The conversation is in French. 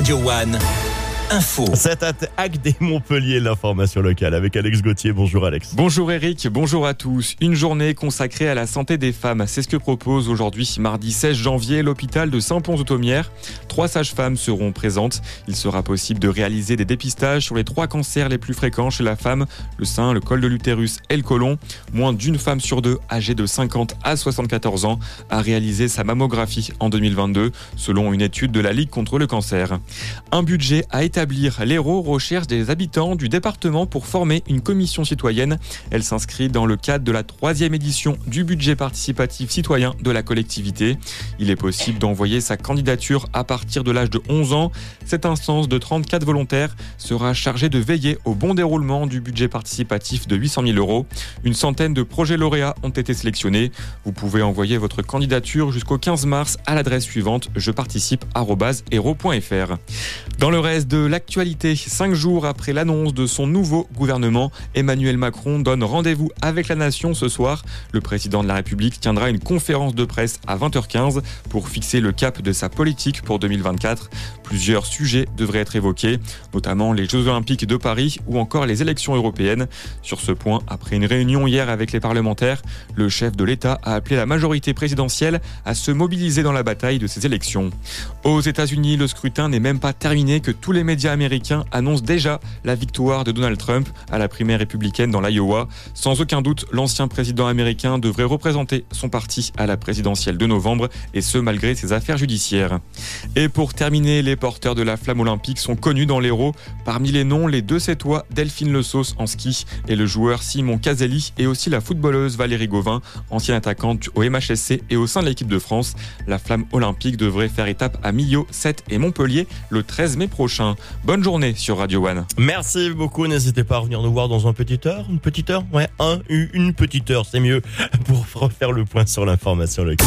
Radio One. Info. Cette attaque des Montpellier, l'information locale avec Alex Gauthier. Bonjour Alex. Bonjour Eric, bonjour à tous. Une journée consacrée à la santé des femmes. C'est ce que propose aujourd'hui, mardi 16 janvier, l'hôpital de Saint-Pons-de-Thomière. Trois sages-femmes seront présentes. Il sera possible de réaliser des dépistages sur les trois cancers les plus fréquents chez la femme, le sein, le col de l'utérus et le côlon. Moins d'une femme sur deux âgée de 50 à 74 ans a réalisé sa mammographie en 2022, selon une étude de la Ligue contre le cancer. Un budget a été établir. L'Hérault recherche des habitants du département pour former une commission citoyenne. Elle s'inscrit dans le cadre de la troisième édition du budget participatif citoyen de la collectivité. Il est possible d'envoyer sa candidature à partir de l'âge de 11 ans. Cette instance de 34 volontaires sera chargée de veiller au bon déroulement du budget participatif de 800 000 euros. Une centaine de projets lauréats ont été sélectionnés. Vous pouvez envoyer votre candidature jusqu'au 15 mars à l'adresse suivante je Dans le reste de l'actualité. Cinq jours après l'annonce de son nouveau gouvernement, Emmanuel Macron donne rendez-vous avec la nation ce soir. Le président de la République tiendra une conférence de presse à 20h15 pour fixer le cap de sa politique pour 2024. Plusieurs sujets devraient être évoqués, notamment les Jeux Olympiques de Paris ou encore les élections européennes. Sur ce point, après une réunion hier avec les parlementaires, le chef de l'État a appelé la majorité présidentielle à se mobiliser dans la bataille de ces élections. Aux États-Unis, le scrutin n'est même pas terminé que tous les médias américains annoncent déjà la victoire de Donald Trump à la primaire républicaine dans l'Iowa. Sans aucun doute, l'ancien président américain devrait représenter son parti à la présidentielle de novembre, et ce malgré ses affaires judiciaires. Et pour terminer, les porteurs de la flamme olympique sont connus dans l'Hérault. Parmi les noms, les deux Sétois, Delphine Le en ski et le joueur Simon Caselli et aussi la footballeuse Valérie Gauvin, ancienne attaquante au MHSC et au sein de l'équipe de France. La flamme olympique devrait faire étape à Millau, 7 et Montpellier le 13 prochain. Bonne journée sur Radio One. Merci beaucoup. N'hésitez pas à revenir nous voir dans une petite heure. Une petite heure? Ouais, un, une petite heure, c'est mieux pour refaire le point sur l'information locale.